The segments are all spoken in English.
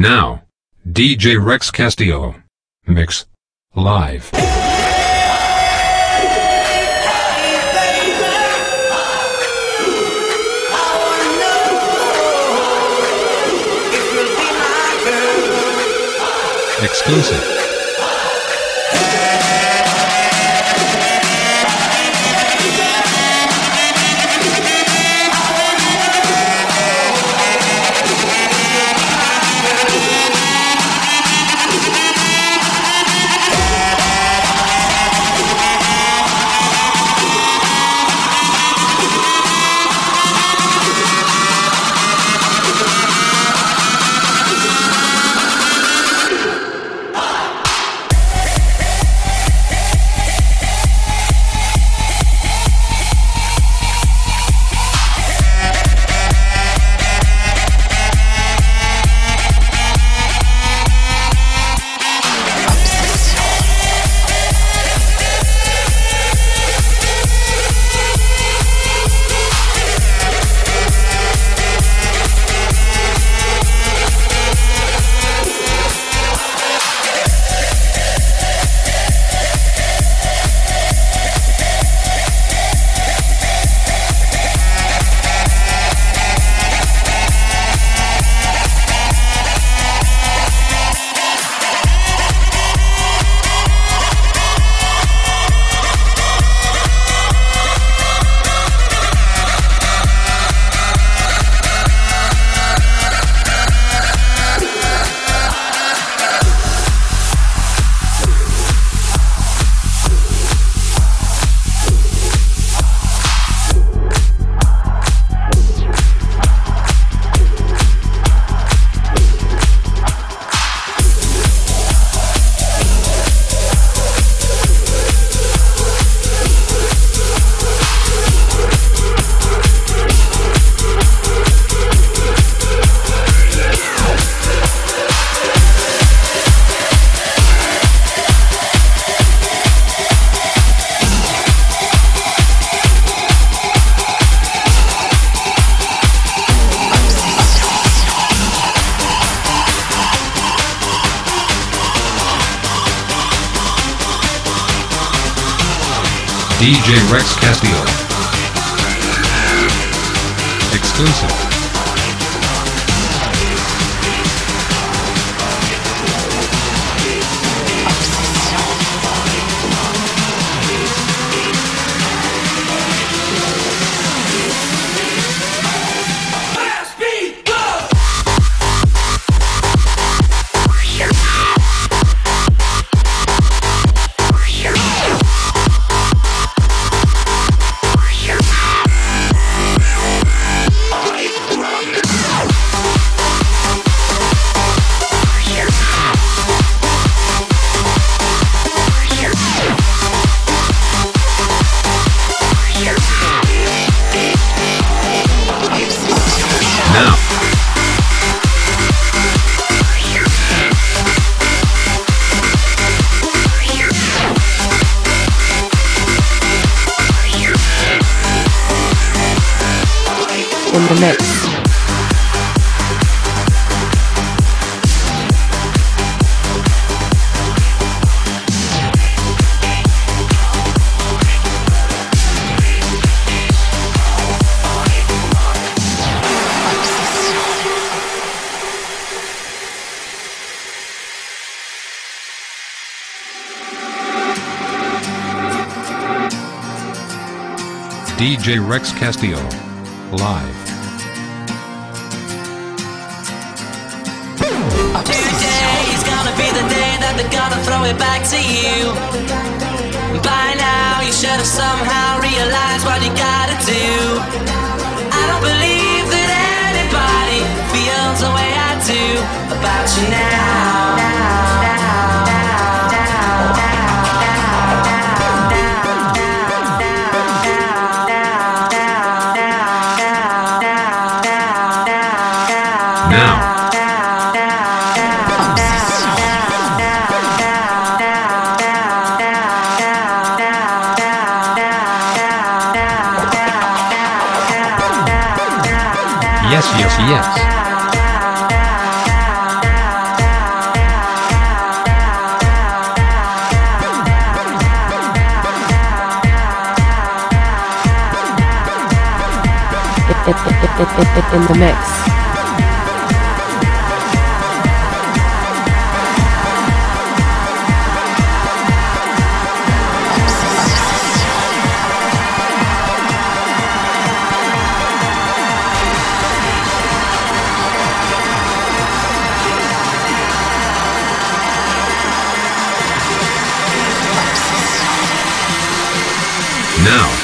Now, DJ Rex Castillo. Mix. Live. Exclusive. DJ Rex Castillo. Live. Gonna be the day that they're gonna throw it back to you. By now, you should have somehow realized what you gotta do. I don't believe that anybody feels the way I do about you now. Now. yes. in the mix. Now,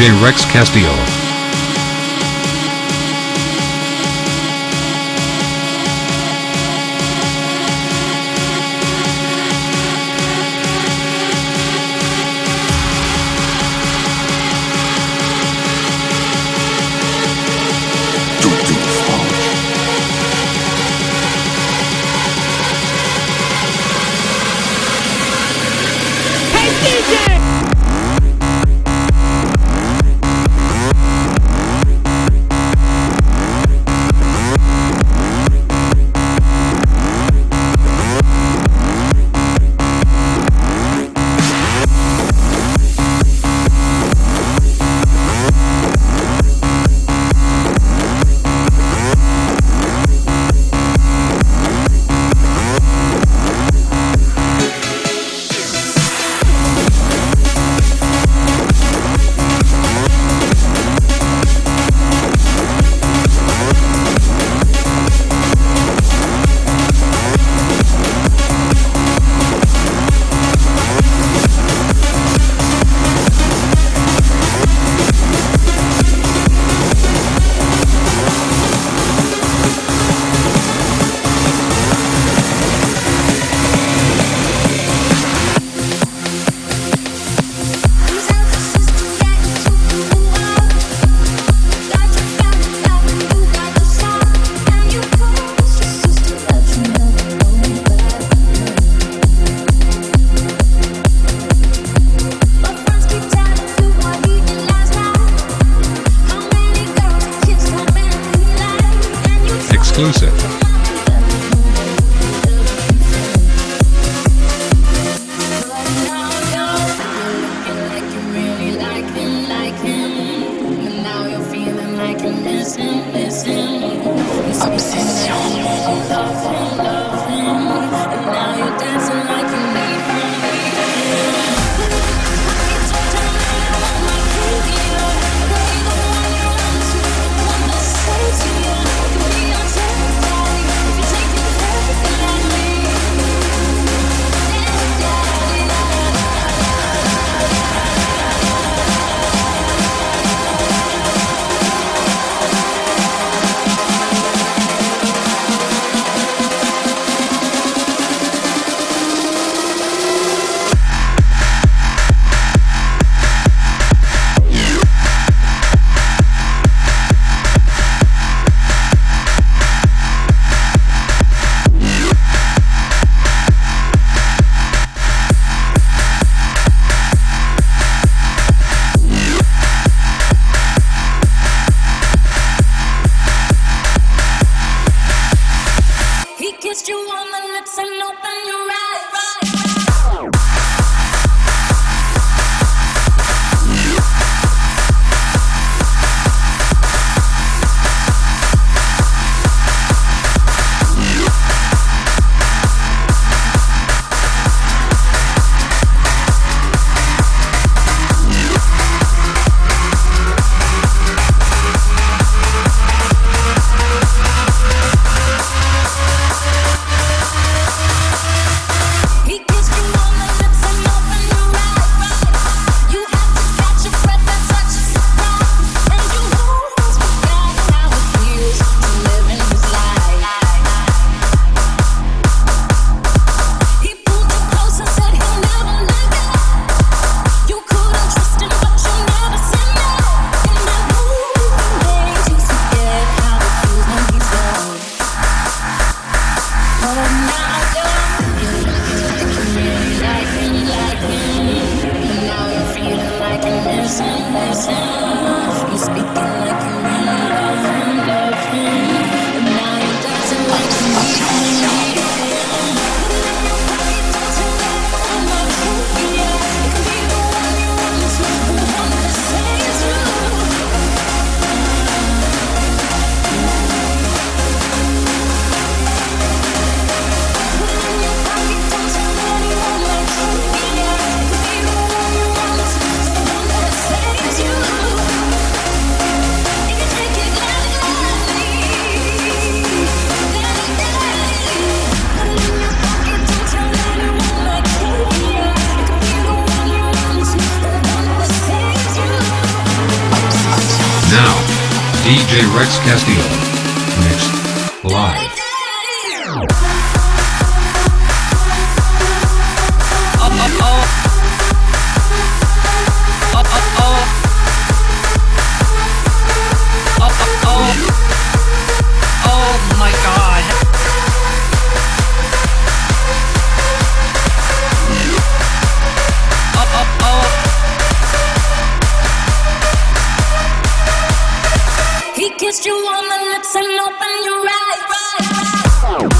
DJ Rex Castillo. obsession. Oh, kissed you on the lips and opened your eyes.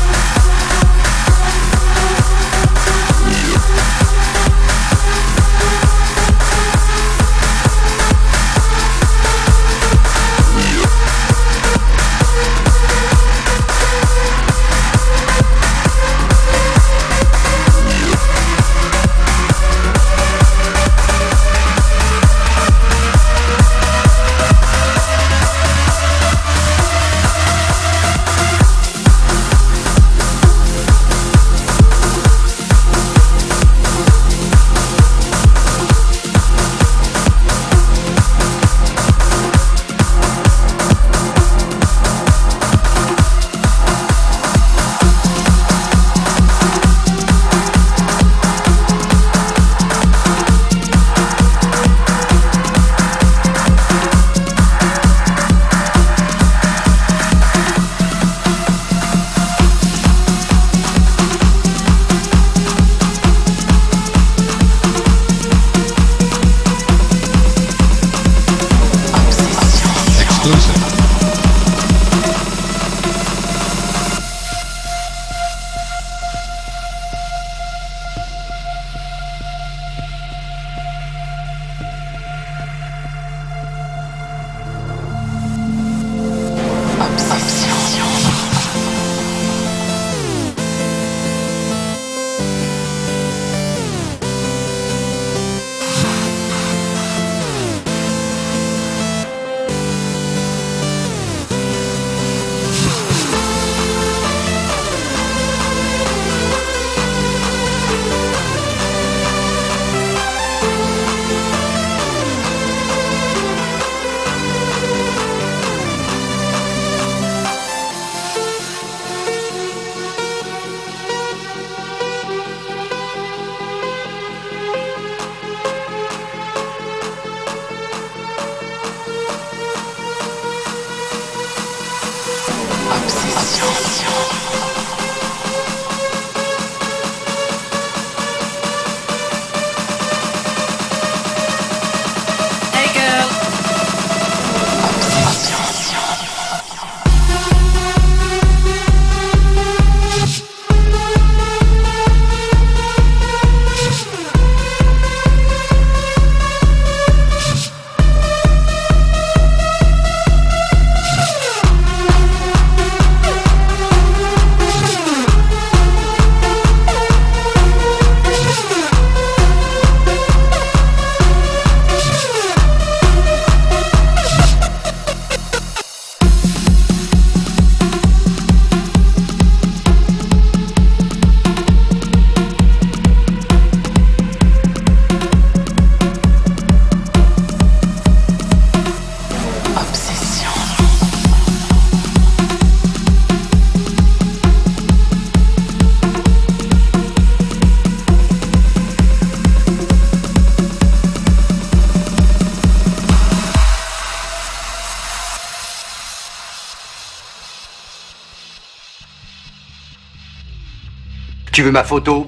Tu veux ma photo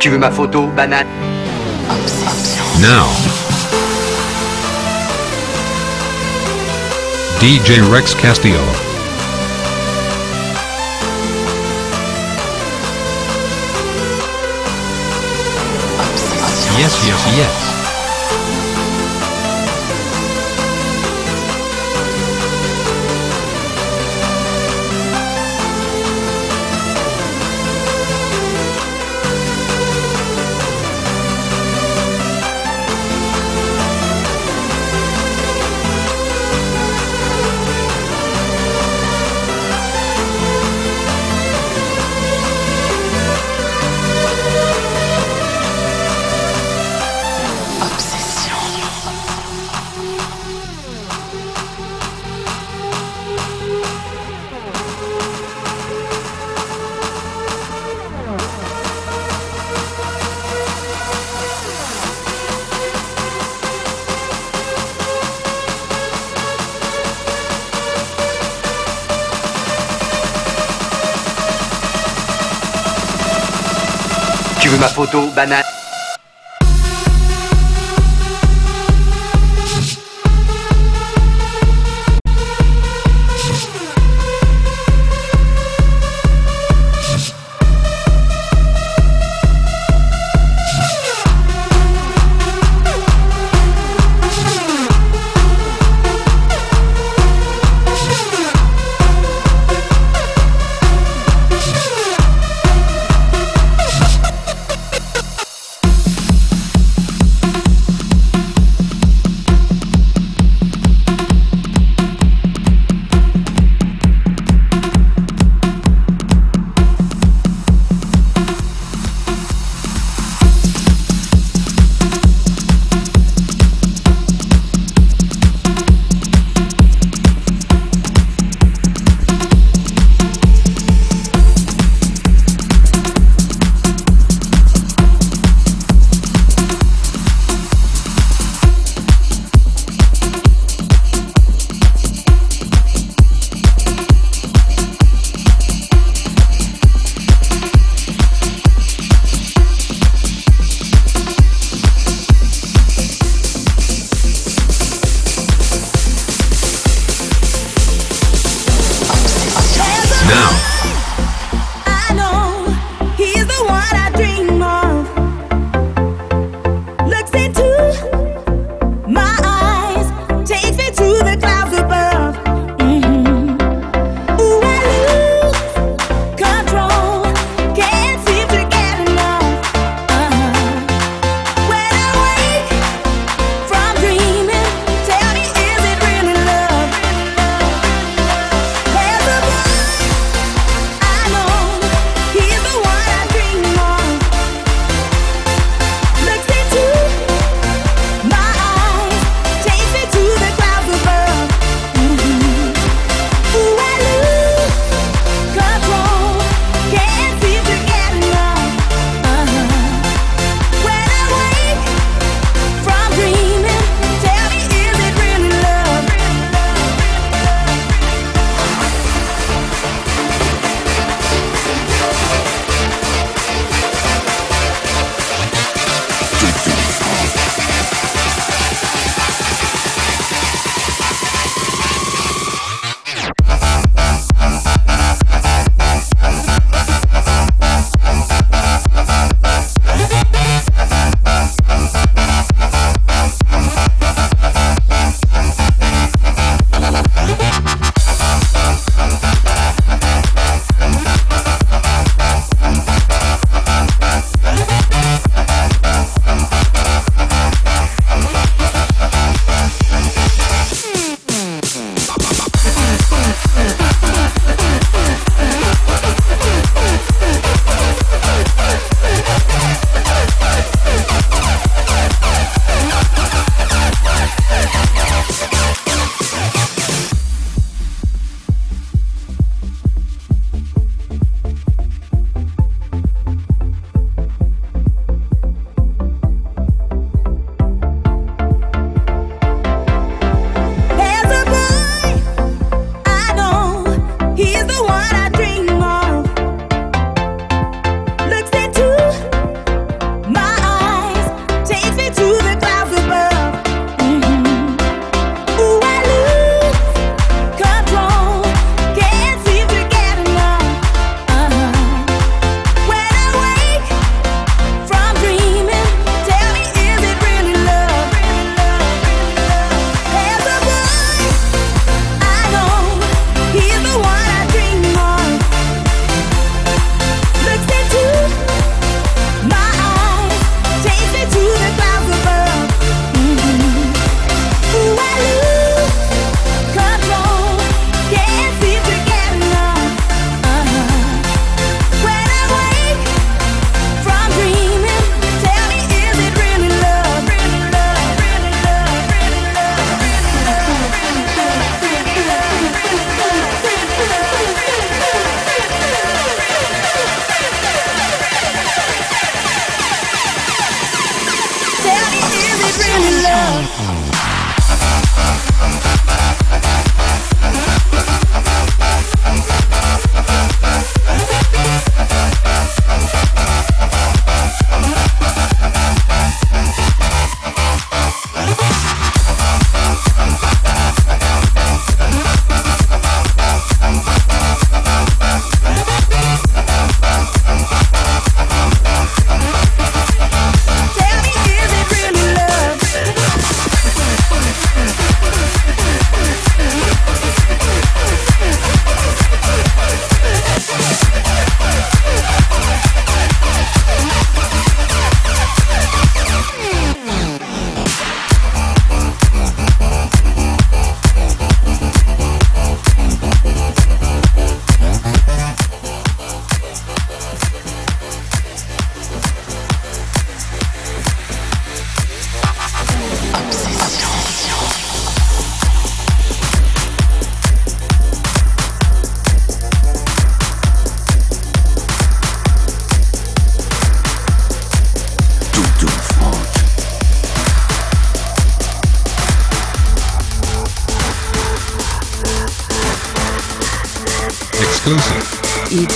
Tu veux ma photo, banane? Now. DJ Rex Castillo. Yes, yes, yes.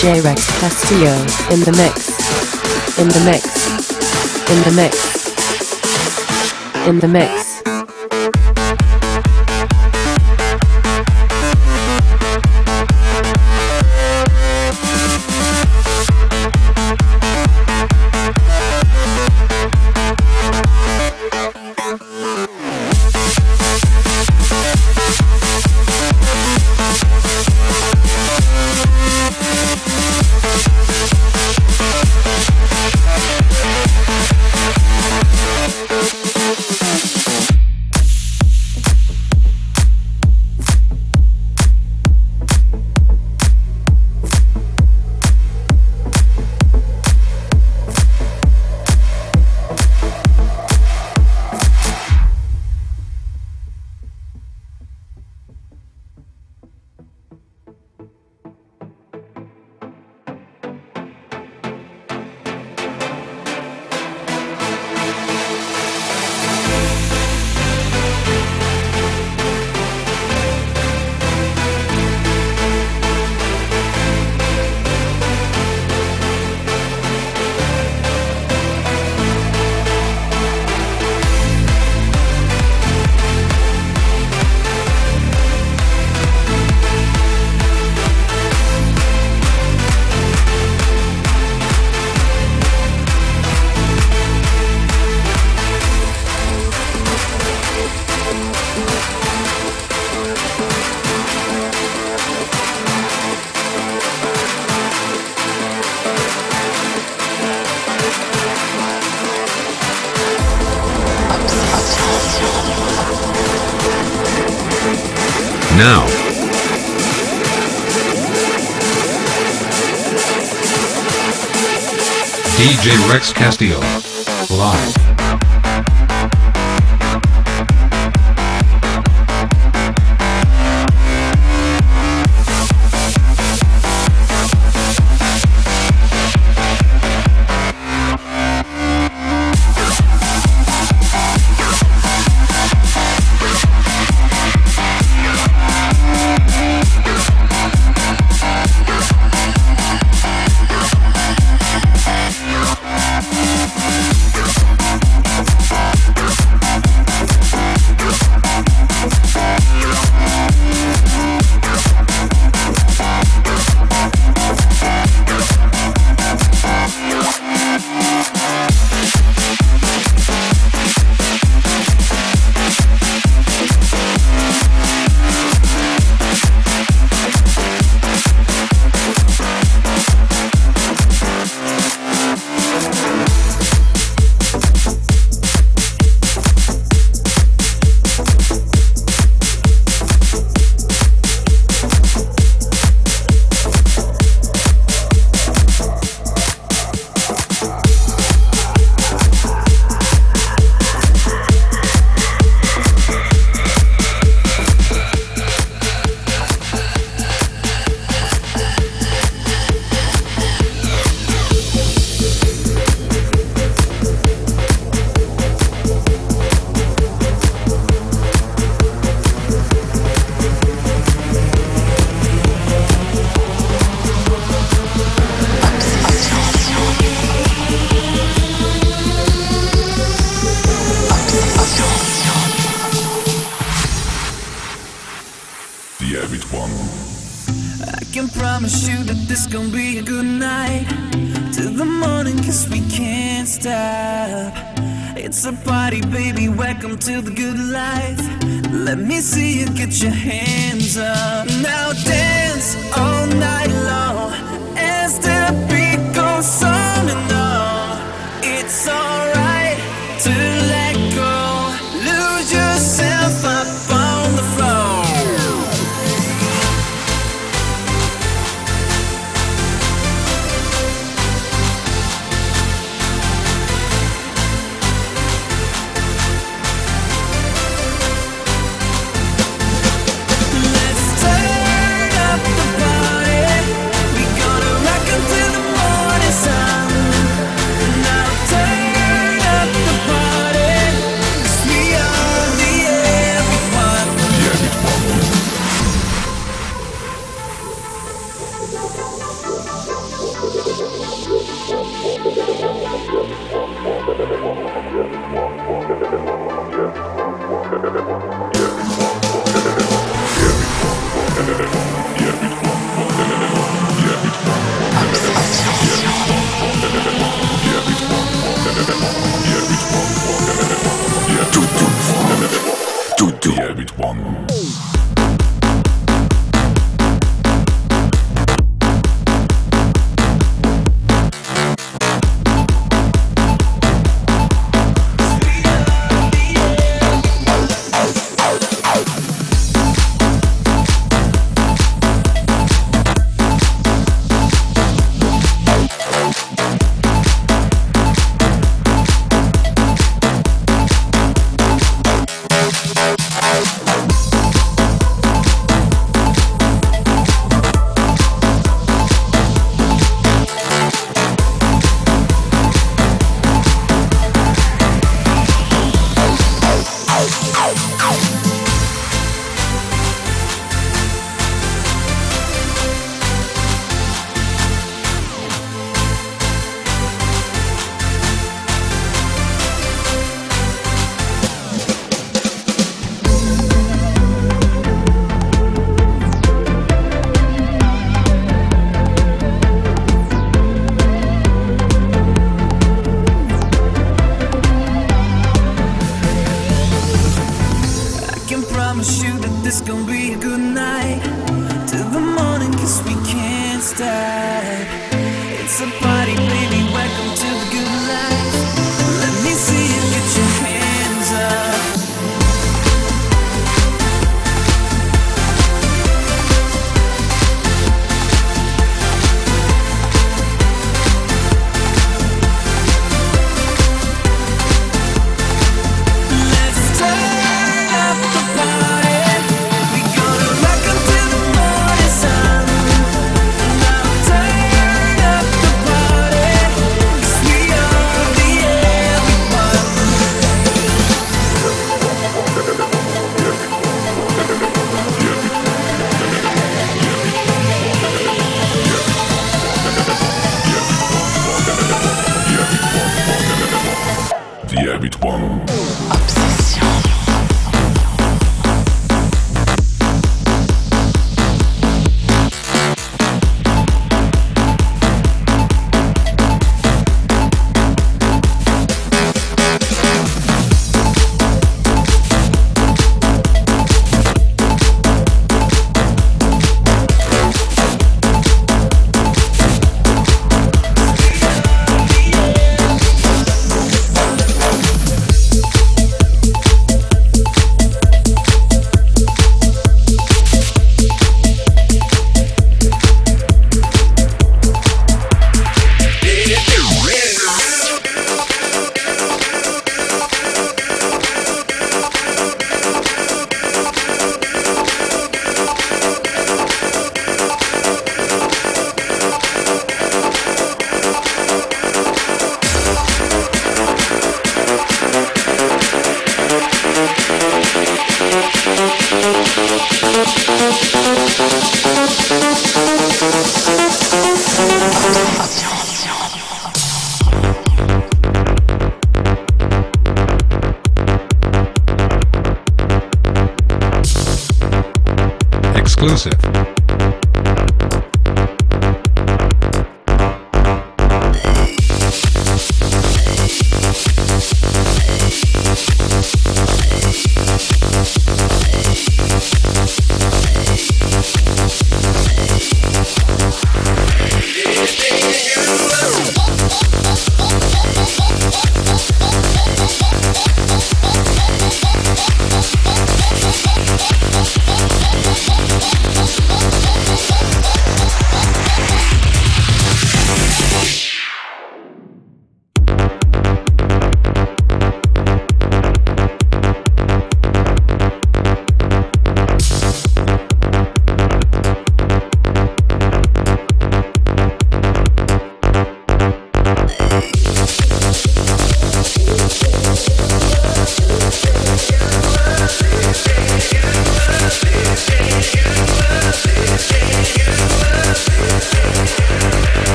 J-Rex Castillo in the mix. In the mix. In the mix. In the mix. Castillo.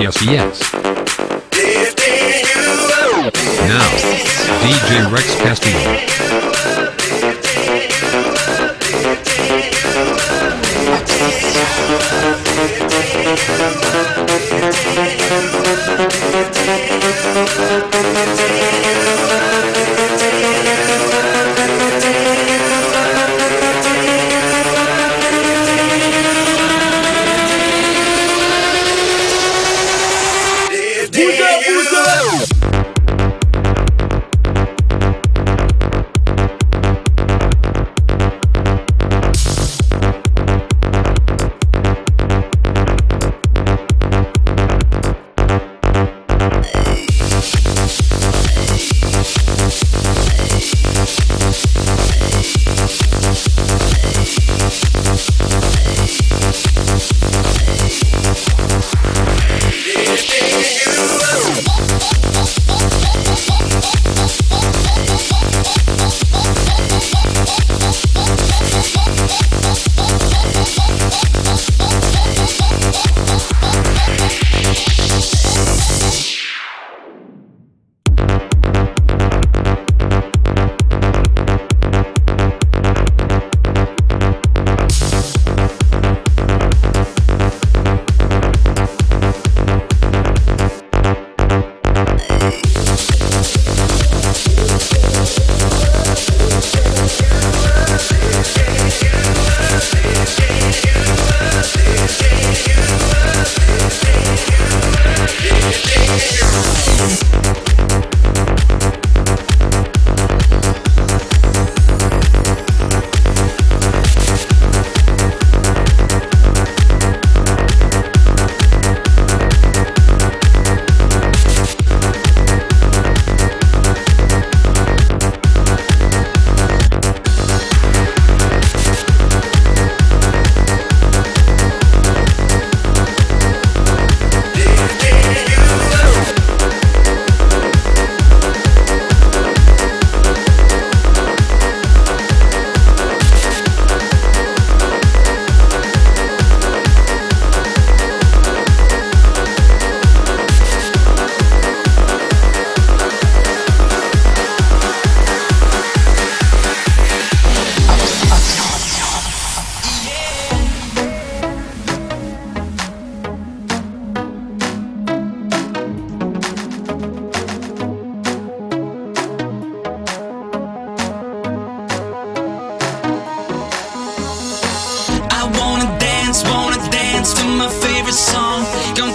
yes, yes. dance, wanna dance to my favorite song. Come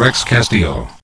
Rex Castillo.